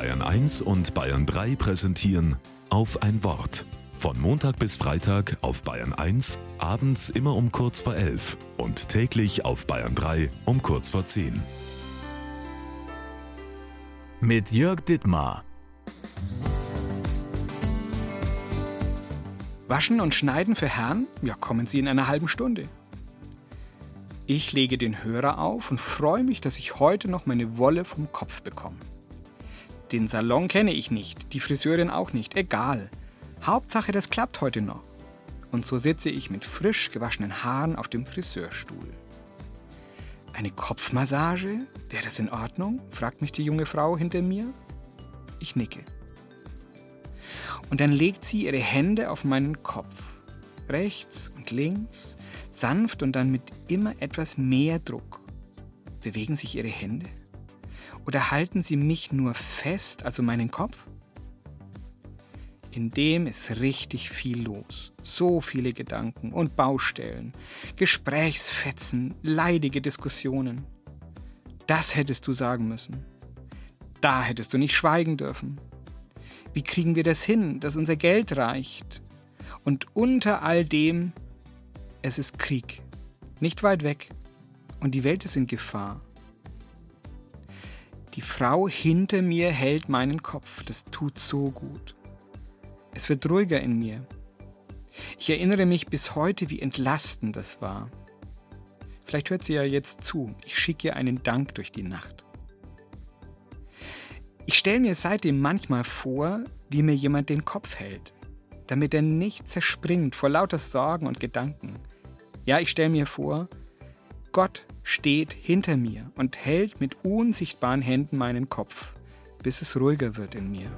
Bayern 1 und Bayern 3 präsentieren auf ein Wort. Von Montag bis Freitag auf Bayern 1, abends immer um kurz vor 11 und täglich auf Bayern 3 um kurz vor 10. Mit Jörg Dittmar. Waschen und Schneiden für Herrn? Ja, kommen Sie in einer halben Stunde. Ich lege den Hörer auf und freue mich, dass ich heute noch meine Wolle vom Kopf bekomme. Den Salon kenne ich nicht, die Friseurin auch nicht, egal. Hauptsache, das klappt heute noch. Und so sitze ich mit frisch gewaschenen Haaren auf dem Friseurstuhl. Eine Kopfmassage? Wäre das in Ordnung? fragt mich die junge Frau hinter mir. Ich nicke. Und dann legt sie ihre Hände auf meinen Kopf. Rechts und links, sanft und dann mit immer etwas mehr Druck. Bewegen sich ihre Hände? Oder halten sie mich nur fest, also meinen Kopf? In dem ist richtig viel los. So viele Gedanken und Baustellen, Gesprächsfetzen, leidige Diskussionen. Das hättest du sagen müssen. Da hättest du nicht schweigen dürfen. Wie kriegen wir das hin, dass unser Geld reicht? Und unter all dem, es ist Krieg. Nicht weit weg. Und die Welt ist in Gefahr. Die Frau hinter mir hält meinen Kopf. Das tut so gut. Es wird ruhiger in mir. Ich erinnere mich bis heute, wie entlastend das war. Vielleicht hört sie ja jetzt zu. Ich schicke ihr einen Dank durch die Nacht. Ich stelle mir seitdem manchmal vor, wie mir jemand den Kopf hält, damit er nicht zerspringt vor lauter Sorgen und Gedanken. Ja, ich stelle mir vor, Gott steht hinter mir und hält mit unsichtbaren Händen meinen Kopf, bis es ruhiger wird in mir.